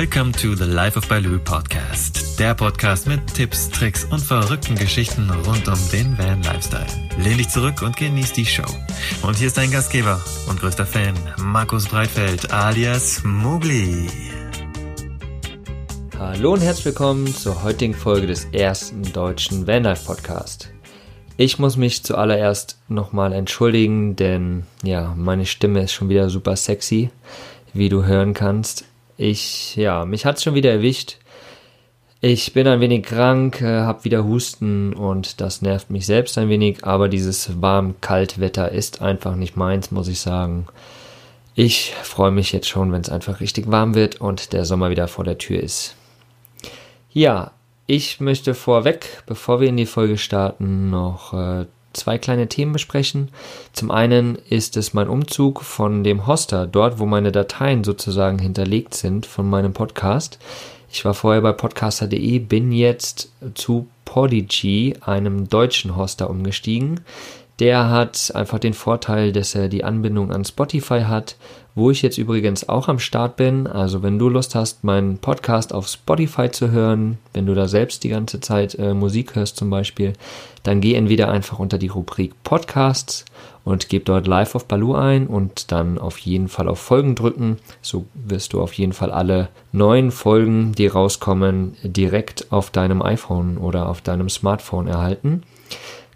Welcome to the Life of Baloo Podcast. Der Podcast mit Tipps, Tricks und verrückten Geschichten rund um den Van Lifestyle. Lehn dich zurück und genieß die Show. Und hier ist dein Gastgeber und größter Fan, Markus Breitfeld alias Mugli. Hallo und herzlich willkommen zur heutigen Folge des ersten deutschen Vanlife Podcast. Ich muss mich zuallererst nochmal entschuldigen, denn ja, meine Stimme ist schon wieder super sexy, wie du hören kannst. Ich, ja, mich hat's schon wieder erwischt. Ich bin ein wenig krank, äh, habe wieder Husten und das nervt mich selbst ein wenig, aber dieses warm-kalt-Wetter ist einfach nicht meins, muss ich sagen. Ich freue mich jetzt schon, wenn es einfach richtig warm wird und der Sommer wieder vor der Tür ist. Ja, ich möchte vorweg, bevor wir in die Folge starten, noch äh, zwei kleine Themen besprechen. Zum einen ist es mein Umzug von dem Hoster, dort wo meine Dateien sozusagen hinterlegt sind von meinem Podcast. Ich war vorher bei podcaster.de, bin jetzt zu Podigy, einem deutschen Hoster, umgestiegen. Der hat einfach den Vorteil, dass er die Anbindung an Spotify hat, wo ich jetzt übrigens auch am Start bin. Also wenn du Lust hast, meinen Podcast auf Spotify zu hören, wenn du da selbst die ganze Zeit äh, Musik hörst zum Beispiel, dann geh entweder einfach unter die Rubrik Podcasts und gib dort Live auf Baloo ein und dann auf jeden Fall auf Folgen drücken. So wirst du auf jeden Fall alle neuen Folgen, die rauskommen, direkt auf deinem iPhone oder auf deinem Smartphone erhalten.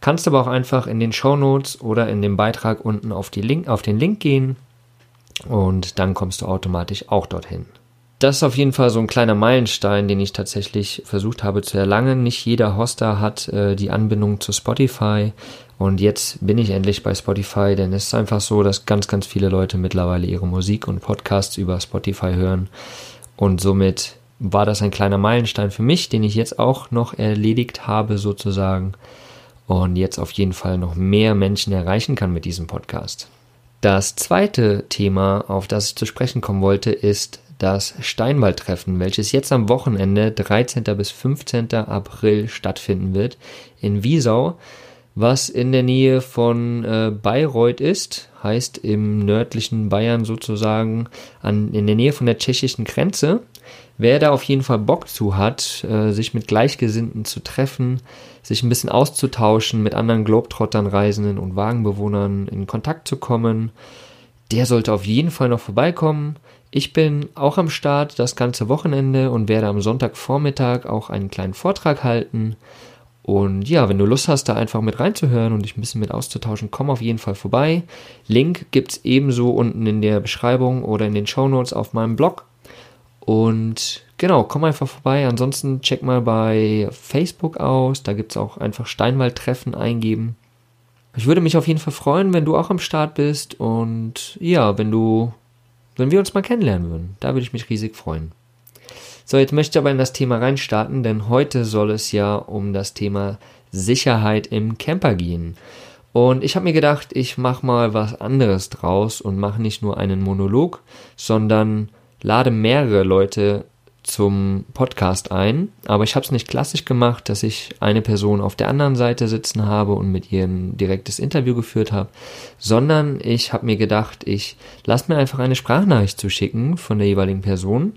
Kannst aber auch einfach in den Show Notes oder in dem Beitrag unten auf, Link, auf den Link gehen und dann kommst du automatisch auch dorthin. Das ist auf jeden Fall so ein kleiner Meilenstein, den ich tatsächlich versucht habe zu erlangen. Nicht jeder Hoster hat äh, die Anbindung zu Spotify und jetzt bin ich endlich bei Spotify, denn es ist einfach so, dass ganz, ganz viele Leute mittlerweile ihre Musik und Podcasts über Spotify hören und somit war das ein kleiner Meilenstein für mich, den ich jetzt auch noch erledigt habe sozusagen und jetzt auf jeden Fall noch mehr Menschen erreichen kann mit diesem Podcast. Das zweite Thema, auf das ich zu sprechen kommen wollte, ist das Steinwaldtreffen, welches jetzt am Wochenende 13. bis 15. April stattfinden wird in Wiesau, was in der Nähe von äh, Bayreuth ist, heißt im nördlichen Bayern sozusagen, an, in der Nähe von der tschechischen Grenze. Wer da auf jeden Fall Bock zu hat, äh, sich mit Gleichgesinnten zu treffen, sich ein bisschen auszutauschen, mit anderen Globetrottern, Reisenden und Wagenbewohnern in Kontakt zu kommen, der sollte auf jeden Fall noch vorbeikommen. Ich bin auch am Start das ganze Wochenende und werde am Sonntagvormittag auch einen kleinen Vortrag halten. Und ja, wenn du Lust hast, da einfach mit reinzuhören und dich ein bisschen mit auszutauschen, komm auf jeden Fall vorbei. Link gibt's ebenso unten in der Beschreibung oder in den Show Notes auf meinem Blog. Und genau, komm einfach vorbei. Ansonsten check mal bei Facebook aus. Da gibt es auch einfach Steinwald-Treffen eingeben. Ich würde mich auf jeden Fall freuen, wenn du auch am Start bist und ja, wenn du, wenn wir uns mal kennenlernen würden. Da würde ich mich riesig freuen. So, jetzt möchte ich aber in das Thema reinstarten, denn heute soll es ja um das Thema Sicherheit im Camper gehen. Und ich habe mir gedacht, ich mache mal was anderes draus und mache nicht nur einen Monolog, sondern lade mehrere Leute zum Podcast ein, aber ich habe es nicht klassisch gemacht, dass ich eine Person auf der anderen Seite sitzen habe und mit ihr ein direktes Interview geführt habe, sondern ich habe mir gedacht, ich lasse mir einfach eine Sprachnachricht zuschicken von der jeweiligen Person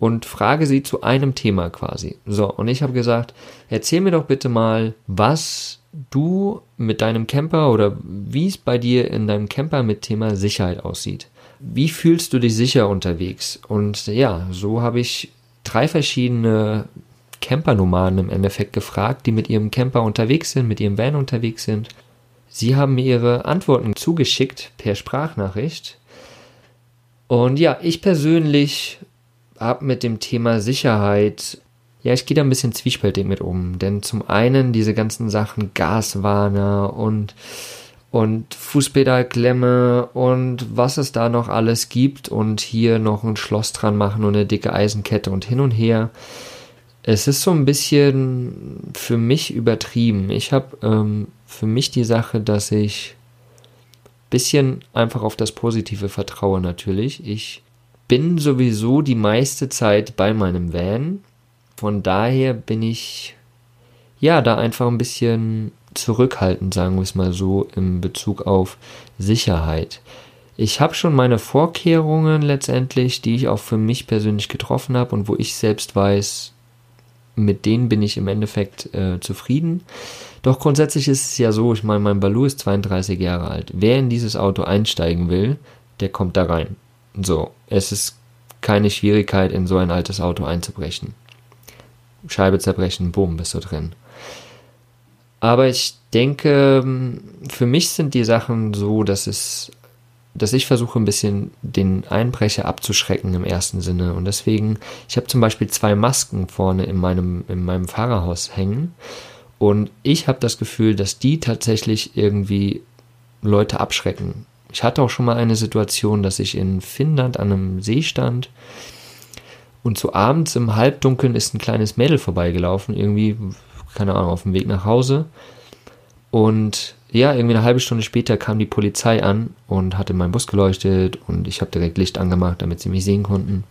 und frage sie zu einem Thema quasi. So, und ich habe gesagt, erzähl mir doch bitte mal, was du mit deinem Camper oder wie es bei dir in deinem Camper mit Thema Sicherheit aussieht wie fühlst du dich sicher unterwegs? Und ja, so habe ich drei verschiedene Campernomaden im Endeffekt gefragt, die mit ihrem Camper unterwegs sind, mit ihrem Van unterwegs sind. Sie haben mir ihre Antworten zugeschickt per Sprachnachricht. Und ja, ich persönlich habe mit dem Thema Sicherheit, ja, ich gehe da ein bisschen zwiespältig mit um. Denn zum einen diese ganzen Sachen Gaswarner und und Fußpedalklemme und was es da noch alles gibt und hier noch ein Schloss dran machen und eine dicke Eisenkette und hin und her. Es ist so ein bisschen für mich übertrieben. Ich habe ähm, für mich die Sache, dass ich ein bisschen einfach auf das Positive vertraue natürlich. Ich bin sowieso die meiste Zeit bei meinem Van. Von daher bin ich ja da einfach ein bisschen zurückhaltend, sagen wir es mal so, in Bezug auf Sicherheit. Ich habe schon meine Vorkehrungen letztendlich, die ich auch für mich persönlich getroffen habe und wo ich selbst weiß, mit denen bin ich im Endeffekt äh, zufrieden. Doch grundsätzlich ist es ja so, ich meine, mein Baloo ist 32 Jahre alt. Wer in dieses Auto einsteigen will, der kommt da rein. So, es ist keine Schwierigkeit, in so ein altes Auto einzubrechen. Scheibe zerbrechen, boom, bist du drin. Aber ich denke, für mich sind die Sachen so, dass es, dass ich versuche ein bisschen den Einbrecher abzuschrecken im ersten Sinne. Und deswegen, ich habe zum Beispiel zwei Masken vorne in meinem, in meinem Fahrerhaus hängen. Und ich habe das Gefühl, dass die tatsächlich irgendwie Leute abschrecken. Ich hatte auch schon mal eine Situation, dass ich in Finnland an einem See stand und so abends im Halbdunkeln ist ein kleines Mädel vorbeigelaufen, irgendwie, keine Ahnung, auf dem Weg nach Hause. Und ja, irgendwie eine halbe Stunde später kam die Polizei an und hatte meinen Bus geleuchtet und ich habe direkt Licht angemacht, damit sie mich sehen konnten.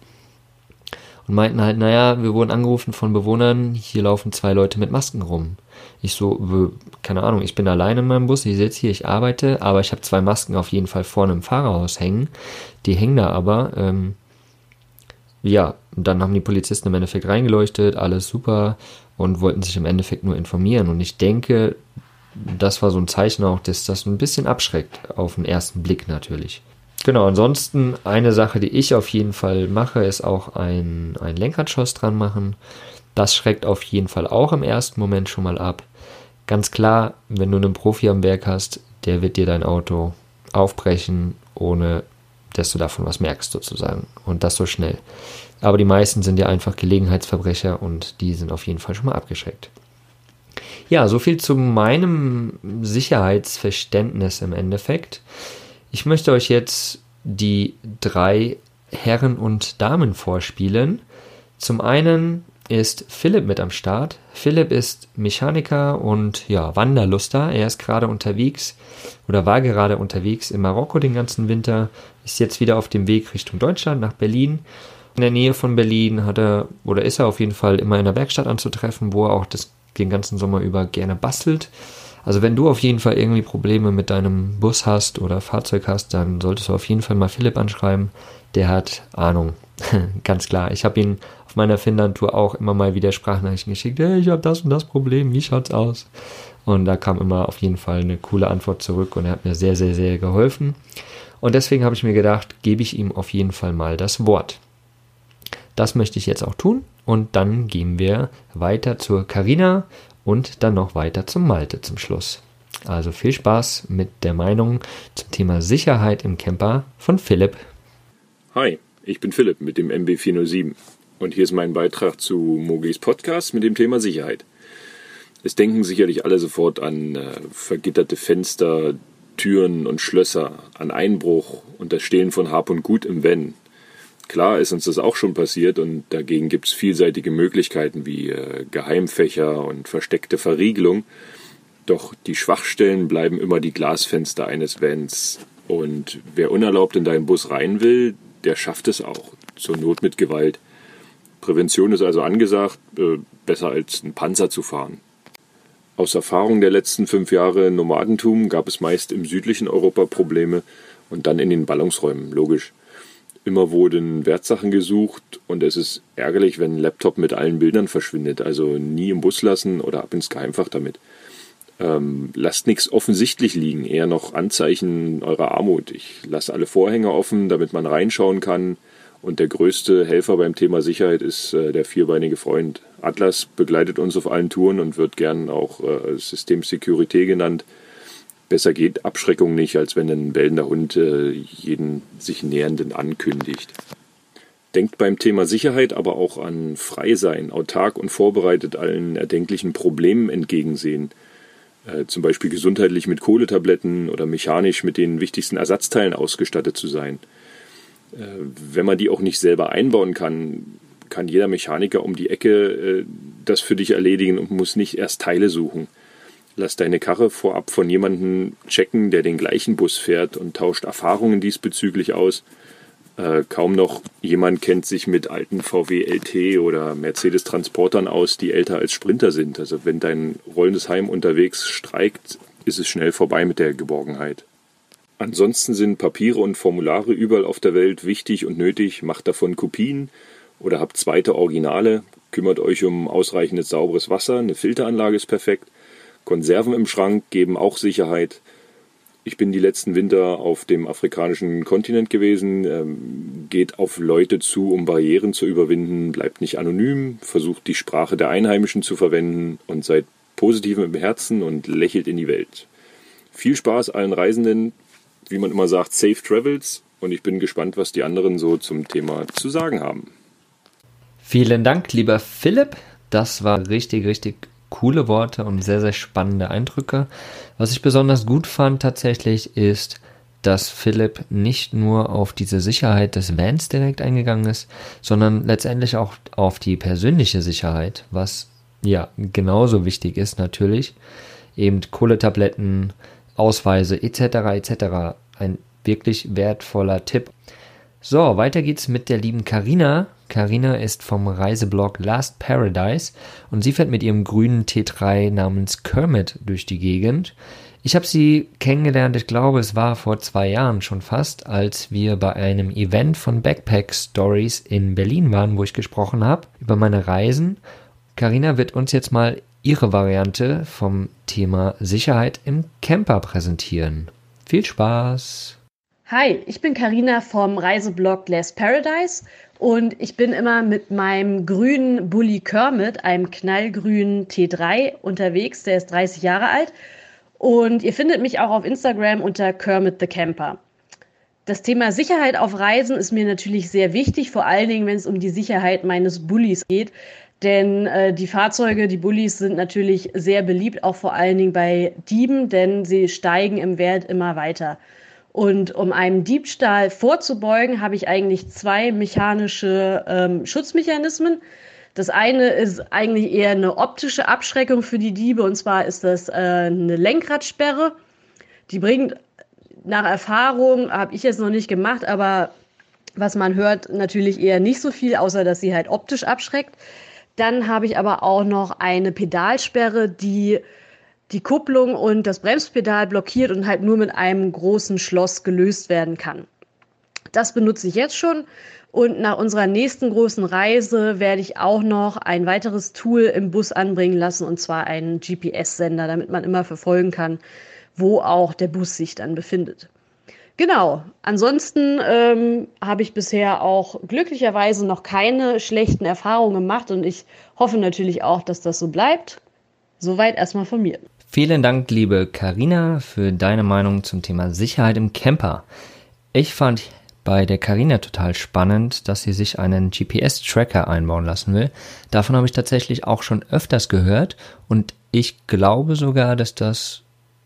Und meinten halt, naja, wir wurden angerufen von Bewohnern, hier laufen zwei Leute mit Masken rum. Ich so, keine Ahnung, ich bin alleine in meinem Bus, ich sitze hier, ich arbeite, aber ich habe zwei Masken auf jeden Fall vorne im Fahrerhaus hängen. Die hängen da aber. Ähm, ja, dann haben die Polizisten im Endeffekt reingeleuchtet, alles super und wollten sich im Endeffekt nur informieren. Und ich denke, das war so ein Zeichen auch, dass das ein bisschen abschreckt, auf den ersten Blick natürlich. Genau, ansonsten eine Sache, die ich auf jeden Fall mache, ist auch ein, ein Lenkradschoss dran machen. Das schreckt auf jeden Fall auch im ersten Moment schon mal ab. Ganz klar, wenn du einen Profi am Werk hast, der wird dir dein Auto aufbrechen, ohne dass du davon was merkst sozusagen. Und das so schnell. Aber die meisten sind ja einfach Gelegenheitsverbrecher und die sind auf jeden Fall schon mal abgeschreckt. Ja, so viel zu meinem Sicherheitsverständnis im Endeffekt. Ich möchte euch jetzt die drei Herren und Damen vorspielen. Zum einen ist Philipp mit am Start. Philipp ist Mechaniker und ja, Wanderluster. Er ist gerade unterwegs oder war gerade unterwegs in Marokko den ganzen Winter, ist jetzt wieder auf dem Weg Richtung Deutschland nach Berlin. In der Nähe von Berlin hat er oder ist er auf jeden Fall immer in der Werkstatt anzutreffen, wo er auch das, den ganzen Sommer über gerne bastelt. Also wenn du auf jeden Fall irgendwie Probleme mit deinem Bus hast oder Fahrzeug hast, dann solltest du auf jeden Fall mal Philipp anschreiben. Der hat Ahnung. Ganz klar. Ich habe ihn auf meiner Finnland-Tour auch immer mal wieder Sprachnachrichten geschickt. Hey, ich habe das und das Problem. Wie schaut's aus? Und da kam immer auf jeden Fall eine coole Antwort zurück und er hat mir sehr, sehr, sehr geholfen. Und deswegen habe ich mir gedacht, gebe ich ihm auf jeden Fall mal das Wort. Das möchte ich jetzt auch tun und dann gehen wir weiter zur Karina und dann noch weiter zum Malte zum Schluss. Also viel Spaß mit der Meinung zum Thema Sicherheit im Camper von Philipp. Hi, ich bin Philipp mit dem MB407 und hier ist mein Beitrag zu Moglis Podcast mit dem Thema Sicherheit. Es denken sicherlich alle sofort an äh, vergitterte Fenster, Türen und Schlösser, an Einbruch und das Stehlen von Hab und Gut im Van. Klar ist uns das auch schon passiert und dagegen gibt es vielseitige Möglichkeiten wie äh, Geheimfächer und versteckte Verriegelung. Doch die Schwachstellen bleiben immer die Glasfenster eines Vans. Und wer unerlaubt in deinen Bus rein will, der schafft es auch. Zur Not mit Gewalt. Prävention ist also angesagt, äh, besser als ein Panzer zu fahren. Aus Erfahrung der letzten fünf Jahre Nomadentum gab es meist im südlichen Europa Probleme und dann in den Ballungsräumen, logisch. Immer wurden Wertsachen gesucht und es ist ärgerlich, wenn ein Laptop mit allen Bildern verschwindet. Also nie im Bus lassen oder ab ins Geheimfach damit. Ähm, lasst nichts offensichtlich liegen, eher noch Anzeichen eurer Armut. Ich lasse alle Vorhänge offen, damit man reinschauen kann. Und der größte Helfer beim Thema Sicherheit ist äh, der vierbeinige Freund. Atlas begleitet uns auf allen Touren und wird gern auch äh, System Security genannt besser geht Abschreckung nicht, als wenn ein bellender Hund äh, jeden sich Nähernden ankündigt. Denkt beim Thema Sicherheit aber auch an Freisein, autark und vorbereitet allen erdenklichen Problemen entgegensehen. Äh, zum Beispiel gesundheitlich mit Kohletabletten oder mechanisch mit den wichtigsten Ersatzteilen ausgestattet zu sein. Äh, wenn man die auch nicht selber einbauen kann, kann jeder Mechaniker um die Ecke äh, das für dich erledigen und muss nicht erst Teile suchen. Lass deine Karre vorab von jemandem checken, der den gleichen Bus fährt und tauscht Erfahrungen diesbezüglich aus. Äh, kaum noch jemand kennt sich mit alten VW LT oder Mercedes Transportern aus, die älter als Sprinter sind. Also wenn dein rollendes Heim unterwegs streikt, ist es schnell vorbei mit der Geborgenheit. Ansonsten sind Papiere und Formulare überall auf der Welt wichtig und nötig. Macht davon Kopien oder habt zweite Originale. Kümmert euch um ausreichendes sauberes Wasser. Eine Filteranlage ist perfekt. Konserven im Schrank geben auch Sicherheit. Ich bin die letzten Winter auf dem afrikanischen Kontinent gewesen. Ähm, geht auf Leute zu, um Barrieren zu überwinden. Bleibt nicht anonym. Versucht die Sprache der Einheimischen zu verwenden und seid positiv im Herzen und lächelt in die Welt. Viel Spaß allen Reisenden wie man immer sagt, Safe Travels. Und ich bin gespannt, was die anderen so zum Thema zu sagen haben. Vielen Dank, lieber Philipp. Das war richtig, richtig coole Worte und sehr, sehr spannende Eindrücke. Was ich besonders gut fand tatsächlich ist, dass Philipp nicht nur auf diese Sicherheit des Vans direkt eingegangen ist, sondern letztendlich auch auf die persönliche Sicherheit, was ja genauso wichtig ist natürlich. Eben Kohletabletten, Ausweise etc. etc. Ein wirklich wertvoller Tipp. So, weiter geht's mit der lieben Karina. Karina ist vom Reiseblog Last Paradise und sie fährt mit ihrem grünen T3 namens Kermit durch die Gegend. Ich habe sie kennengelernt, ich glaube, es war vor zwei Jahren schon fast, als wir bei einem Event von Backpack Stories in Berlin waren, wo ich gesprochen habe über meine Reisen. Karina wird uns jetzt mal ihre Variante vom Thema Sicherheit im Camper präsentieren. Viel Spaß! Hi, ich bin Karina vom Reiseblog Less Paradise und ich bin immer mit meinem grünen Bully Kermit, einem knallgrünen T3 unterwegs, der ist 30 Jahre alt und ihr findet mich auch auf Instagram unter Kermit the Camper. Das Thema Sicherheit auf Reisen ist mir natürlich sehr wichtig, vor allen Dingen, wenn es um die Sicherheit meines Bullies geht. Denn äh, die Fahrzeuge, die Bullis sind natürlich sehr beliebt, auch vor allen Dingen bei Dieben, denn sie steigen im Wert immer weiter. Und um einem Diebstahl vorzubeugen, habe ich eigentlich zwei mechanische ähm, Schutzmechanismen. Das eine ist eigentlich eher eine optische Abschreckung für die Diebe, und zwar ist das äh, eine Lenkradsperre. Die bringt nach Erfahrung, habe ich jetzt noch nicht gemacht, aber was man hört, natürlich eher nicht so viel, außer dass sie halt optisch abschreckt. Dann habe ich aber auch noch eine Pedalsperre, die die Kupplung und das Bremspedal blockiert und halt nur mit einem großen Schloss gelöst werden kann. Das benutze ich jetzt schon und nach unserer nächsten großen Reise werde ich auch noch ein weiteres Tool im Bus anbringen lassen und zwar einen GPS-Sender, damit man immer verfolgen kann, wo auch der Bus sich dann befindet. Genau. Ansonsten ähm, habe ich bisher auch glücklicherweise noch keine schlechten Erfahrungen gemacht und ich hoffe natürlich auch, dass das so bleibt. Soweit erstmal von mir. Vielen Dank, liebe Karina, für deine Meinung zum Thema Sicherheit im Camper. Ich fand bei der Karina total spannend, dass sie sich einen GPS-Tracker einbauen lassen will. Davon habe ich tatsächlich auch schon öfters gehört und ich glaube sogar, dass das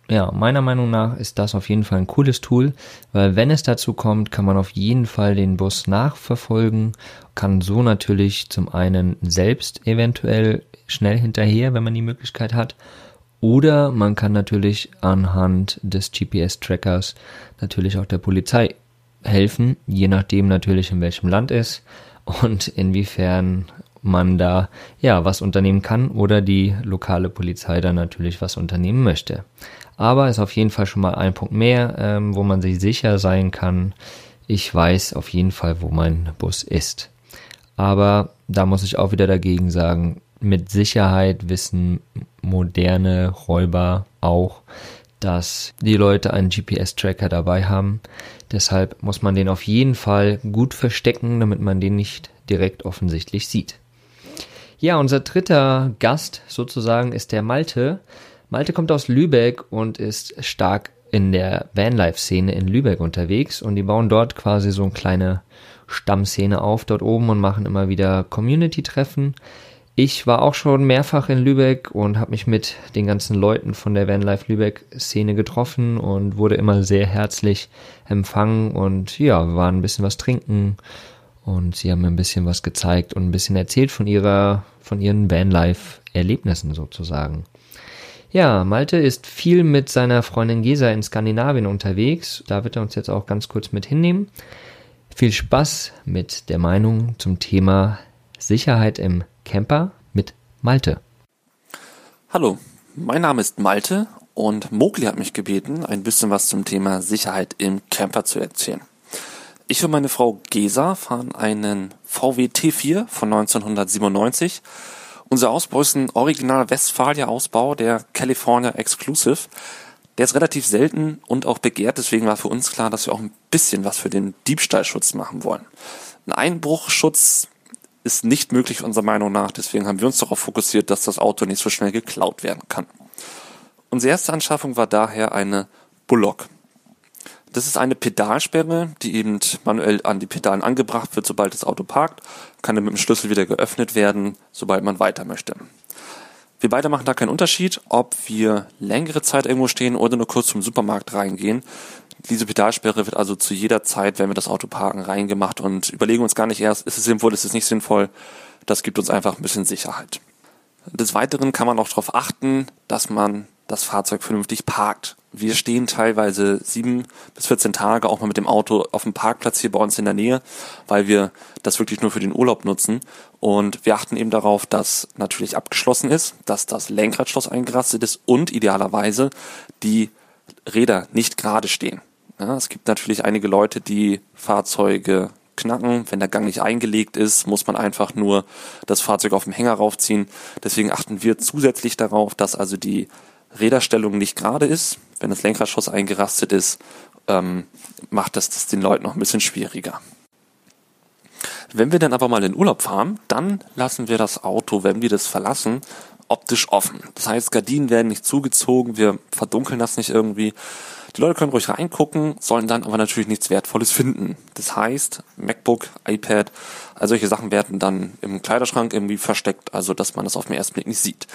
ja, meiner Meinung nach ist das auf jeden Fall ein cooles Tool, weil wenn es dazu kommt, kann man auf jeden Fall den Bus nachverfolgen, kann so natürlich zum einen selbst eventuell schnell hinterher, wenn man die Möglichkeit hat, oder man kann natürlich anhand des GPS-Trackers natürlich auch der Polizei helfen, je nachdem natürlich in welchem Land ist und inwiefern man da ja was unternehmen kann oder die lokale Polizei da natürlich was unternehmen möchte. Aber ist auf jeden Fall schon mal ein Punkt mehr, ähm, wo man sich sicher sein kann. Ich weiß auf jeden Fall, wo mein Bus ist. Aber da muss ich auch wieder dagegen sagen, mit Sicherheit wissen moderne Räuber auch, dass die Leute einen GPS-Tracker dabei haben. Deshalb muss man den auf jeden Fall gut verstecken, damit man den nicht direkt offensichtlich sieht. Ja, unser dritter Gast sozusagen ist der Malte. Malte kommt aus Lübeck und ist stark in der Vanlife-Szene in Lübeck unterwegs und die bauen dort quasi so eine kleine Stammszene auf dort oben und machen immer wieder Community-Treffen. Ich war auch schon mehrfach in Lübeck und habe mich mit den ganzen Leuten von der Vanlife Lübeck-Szene getroffen und wurde immer sehr herzlich empfangen und ja, wir waren ein bisschen was trinken und sie haben mir ein bisschen was gezeigt und ein bisschen erzählt von ihrer, von ihren Vanlife-Erlebnissen sozusagen. Ja, Malte ist viel mit seiner Freundin Gesa in Skandinavien unterwegs. Da wird er uns jetzt auch ganz kurz mit hinnehmen. Viel Spaß mit der Meinung zum Thema Sicherheit im Camper mit Malte. Hallo, mein Name ist Malte und Mowgli hat mich gebeten, ein bisschen was zum Thema Sicherheit im Camper zu erzählen. Ich und meine Frau Gesa fahren einen VW T4 von 1997. Unser Ausbau ist ein Original Westfalia Ausbau, der California Exclusive. Der ist relativ selten und auch begehrt, deswegen war für uns klar, dass wir auch ein bisschen was für den Diebstahlschutz machen wollen. Ein Einbruchschutz ist nicht möglich unserer Meinung nach, deswegen haben wir uns darauf fokussiert, dass das Auto nicht so schnell geklaut werden kann. Unsere erste Anschaffung war daher eine Bullock. Das ist eine Pedalsperre, die eben manuell an die Pedalen angebracht wird, sobald das Auto parkt, kann dann mit dem Schlüssel wieder geöffnet werden, sobald man weiter möchte. Wir beide machen da keinen Unterschied, ob wir längere Zeit irgendwo stehen oder nur kurz zum Supermarkt reingehen. Diese Pedalsperre wird also zu jeder Zeit, wenn wir das Auto parken, reingemacht und überlegen uns gar nicht erst, ist es sinnvoll, ist es nicht sinnvoll. Das gibt uns einfach ein bisschen Sicherheit. Des Weiteren kann man auch darauf achten, dass man das Fahrzeug vernünftig parkt. Wir stehen teilweise sieben bis 14 Tage auch mal mit dem Auto auf dem Parkplatz hier bei uns in der Nähe, weil wir das wirklich nur für den Urlaub nutzen. Und wir achten eben darauf, dass natürlich abgeschlossen ist, dass das Lenkradschloss eingerastet ist und idealerweise die Räder nicht gerade stehen. Ja, es gibt natürlich einige Leute, die Fahrzeuge knacken. Wenn der Gang nicht eingelegt ist, muss man einfach nur das Fahrzeug auf dem Hänger raufziehen. Deswegen achten wir zusätzlich darauf, dass also die Räderstellung nicht gerade ist, wenn das Lenkradschloss eingerastet ist, ähm, macht das das den Leuten noch ein bisschen schwieriger. Wenn wir dann aber mal in Urlaub fahren, dann lassen wir das Auto, wenn wir das verlassen, optisch offen. Das heißt, Gardinen werden nicht zugezogen, wir verdunkeln das nicht irgendwie. Die Leute können ruhig reingucken, sollen dann aber natürlich nichts Wertvolles finden. Das heißt, MacBook, iPad, all solche Sachen werden dann im Kleiderschrank irgendwie versteckt, also dass man das auf den ersten Blick nicht sieht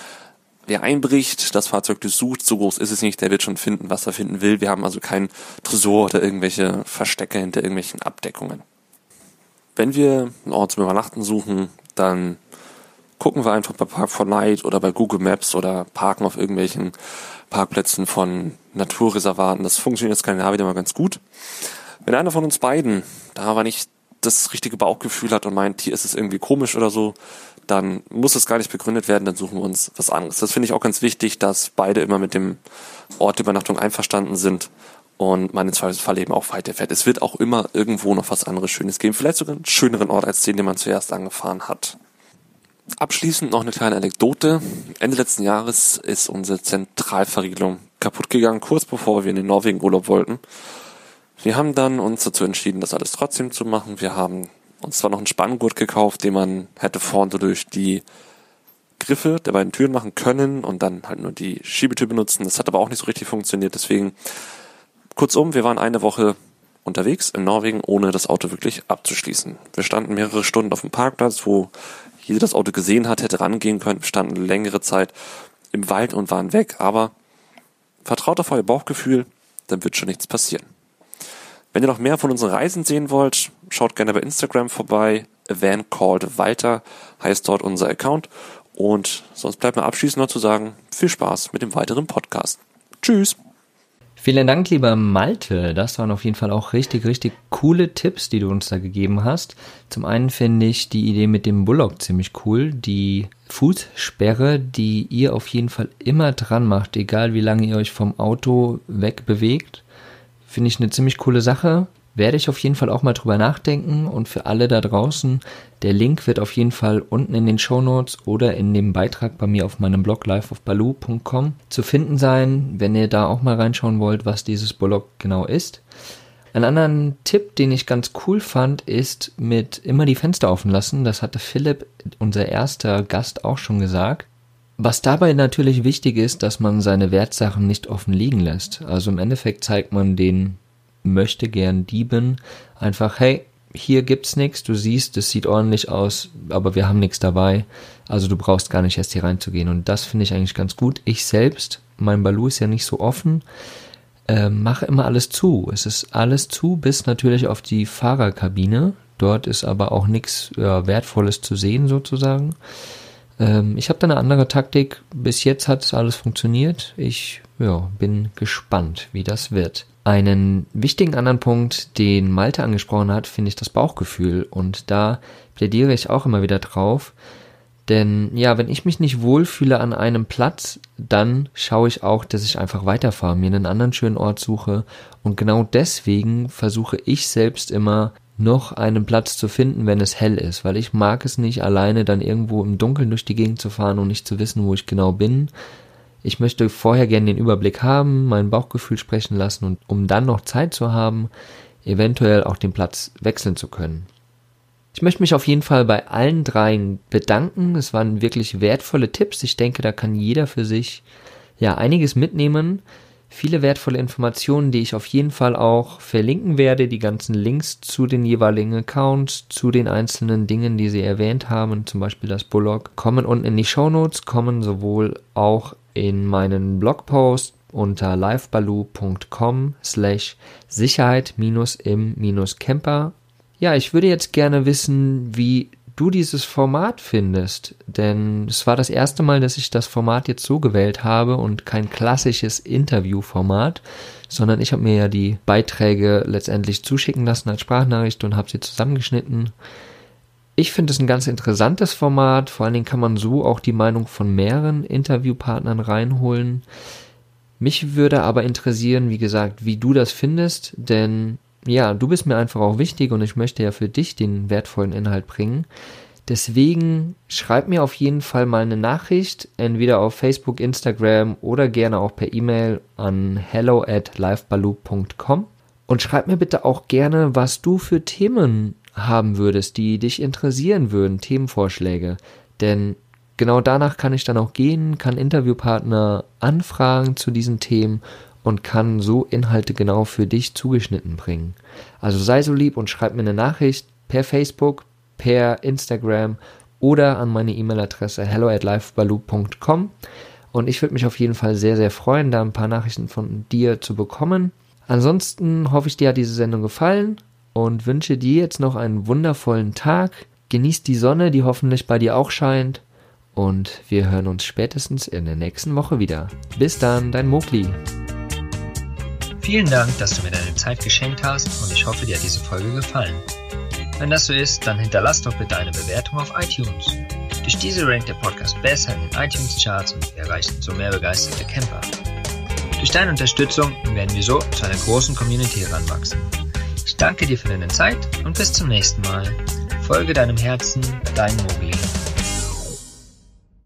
wer einbricht, das Fahrzeug durchsucht, so groß ist es nicht, der wird schon finden, was er finden will. Wir haben also kein Tresor oder irgendwelche Verstecke hinter irgendwelchen Abdeckungen. Wenn wir einen Ort zum Übernachten suchen, dann gucken wir einfach bei Park4Night oder bei Google Maps oder parken auf irgendwelchen Parkplätzen von Naturreservaten. Das funktioniert jetzt Jahr wieder mal ganz gut. Wenn einer von uns beiden da aber nicht das richtige Bauchgefühl hat und meint, hier ist es irgendwie komisch oder so, dann muss es gar nicht begründet werden, dann suchen wir uns was anderes. Das finde ich auch ganz wichtig, dass beide immer mit dem Ort der Übernachtung einverstanden sind und man im Zweifelsfall eben auch weiterfährt. Es wird auch immer irgendwo noch was anderes Schönes geben. Vielleicht sogar einen schöneren Ort als den, den man zuerst angefahren hat. Abschließend noch eine kleine Anekdote. Ende letzten Jahres ist unsere Zentralverriegelung kaputt gegangen, kurz bevor wir in den Norwegen Urlaub wollten. Wir haben dann uns dazu entschieden, das alles trotzdem zu machen. Wir haben uns zwar noch einen Spanngurt gekauft, den man hätte vorne durch die Griffe der beiden Türen machen können und dann halt nur die Schiebetür benutzen. Das hat aber auch nicht so richtig funktioniert. Deswegen, kurzum, wir waren eine Woche unterwegs in Norwegen, ohne das Auto wirklich abzuschließen. Wir standen mehrere Stunden auf dem Parkplatz, wo jeder das Auto gesehen hat, hätte rangehen können. Wir standen längere Zeit im Wald und waren weg. Aber vertraut auf euer Bauchgefühl, dann wird schon nichts passieren. Wenn ihr noch mehr von unseren Reisen sehen wollt, schaut gerne bei Instagram vorbei. A Van Called Walter heißt dort unser Account. Und sonst bleibt mir abschließend noch zu sagen, viel Spaß mit dem weiteren Podcast. Tschüss! Vielen Dank, lieber Malte. Das waren auf jeden Fall auch richtig, richtig coole Tipps, die du uns da gegeben hast. Zum einen finde ich die Idee mit dem Bullock ziemlich cool. Die Fußsperre, die ihr auf jeden Fall immer dran macht, egal wie lange ihr euch vom Auto wegbewegt. Finde ich eine ziemlich coole Sache. Werde ich auf jeden Fall auch mal drüber nachdenken und für alle da draußen, der Link wird auf jeden Fall unten in den Show Notes oder in dem Beitrag bei mir auf meinem Blog liveofbaloo.com zu finden sein, wenn ihr da auch mal reinschauen wollt, was dieses Blog genau ist. Einen anderen Tipp, den ich ganz cool fand, ist mit immer die Fenster offen lassen. Das hatte Philipp, unser erster Gast, auch schon gesagt. Was dabei natürlich wichtig ist, dass man seine Wertsachen nicht offen liegen lässt. Also im Endeffekt zeigt man den möchte gern Dieben einfach, hey, hier gibt's nichts, du siehst, es sieht ordentlich aus, aber wir haben nichts dabei. Also du brauchst gar nicht erst hier reinzugehen. Und das finde ich eigentlich ganz gut. Ich selbst, mein Balu ist ja nicht so offen, äh, mache immer alles zu. Es ist alles zu, bis natürlich auf die Fahrerkabine. Dort ist aber auch nichts ja, Wertvolles zu sehen sozusagen. Ähm, ich habe da eine andere Taktik. Bis jetzt hat es alles funktioniert. Ich ja, bin gespannt, wie das wird. Einen wichtigen anderen Punkt, den Malte angesprochen hat, finde ich das Bauchgefühl. Und da plädiere ich auch immer wieder drauf. Denn ja, wenn ich mich nicht wohlfühle an einem Platz, dann schaue ich auch, dass ich einfach weiterfahre, mir einen anderen schönen Ort suche. Und genau deswegen versuche ich selbst immer noch einen Platz zu finden, wenn es hell ist, weil ich mag es nicht alleine dann irgendwo im Dunkeln durch die Gegend zu fahren und nicht zu wissen, wo ich genau bin. Ich möchte vorher gerne den Überblick haben, mein Bauchgefühl sprechen lassen und um dann noch Zeit zu haben, eventuell auch den Platz wechseln zu können. Ich möchte mich auf jeden Fall bei allen dreien bedanken. Es waren wirklich wertvolle Tipps. Ich denke, da kann jeder für sich ja einiges mitnehmen. Viele wertvolle Informationen, die ich auf jeden Fall auch verlinken werde. Die ganzen Links zu den jeweiligen Accounts, zu den einzelnen Dingen, die sie erwähnt haben, zum Beispiel das Bullock, kommen unten in die Show Notes, kommen sowohl auch in meinen Blogpost unter livebaloo.com slash Sicherheit im Camper ja, ich würde jetzt gerne wissen, wie du dieses Format findest, denn es war das erste Mal, dass ich das Format jetzt so gewählt habe und kein klassisches Interviewformat, sondern ich habe mir ja die Beiträge letztendlich zuschicken lassen als Sprachnachricht und habe sie zusammengeschnitten. Ich finde es ein ganz interessantes Format, vor allen Dingen kann man so auch die Meinung von mehreren Interviewpartnern reinholen. Mich würde aber interessieren, wie gesagt, wie du das findest, denn ja, du bist mir einfach auch wichtig und ich möchte ja für dich den wertvollen Inhalt bringen. Deswegen schreib mir auf jeden Fall mal eine Nachricht, entweder auf Facebook, Instagram oder gerne auch per E-Mail an hello at livebaloo.com und schreib mir bitte auch gerne, was du für Themen haben würdest, die dich interessieren würden, Themenvorschläge. Denn genau danach kann ich dann auch gehen, kann Interviewpartner anfragen zu diesen Themen und kann so Inhalte genau für dich zugeschnitten bringen. Also sei so lieb und schreib mir eine Nachricht per Facebook, per Instagram oder an meine E-Mail-Adresse hello at livebaloo.com und ich würde mich auf jeden Fall sehr, sehr freuen, da ein paar Nachrichten von dir zu bekommen. Ansonsten hoffe ich, dir hat diese Sendung gefallen und wünsche dir jetzt noch einen wundervollen Tag. Genieß die Sonne, die hoffentlich bei dir auch scheint. Und wir hören uns spätestens in der nächsten Woche wieder. Bis dann, dein Mokli. Vielen Dank, dass du mir deine Zeit geschenkt hast und ich hoffe, dir hat diese Folge gefallen. Wenn das so ist, dann hinterlass doch bitte eine Bewertung auf iTunes. Durch diese rankt der Podcast besser in den iTunes-Charts und wir erreichen so mehr begeisterte Camper. Durch deine Unterstützung werden wir so zu einer großen Community heranwachsen. Danke dir für deine Zeit und bis zum nächsten Mal. Folge deinem Herzen, dein Mogli.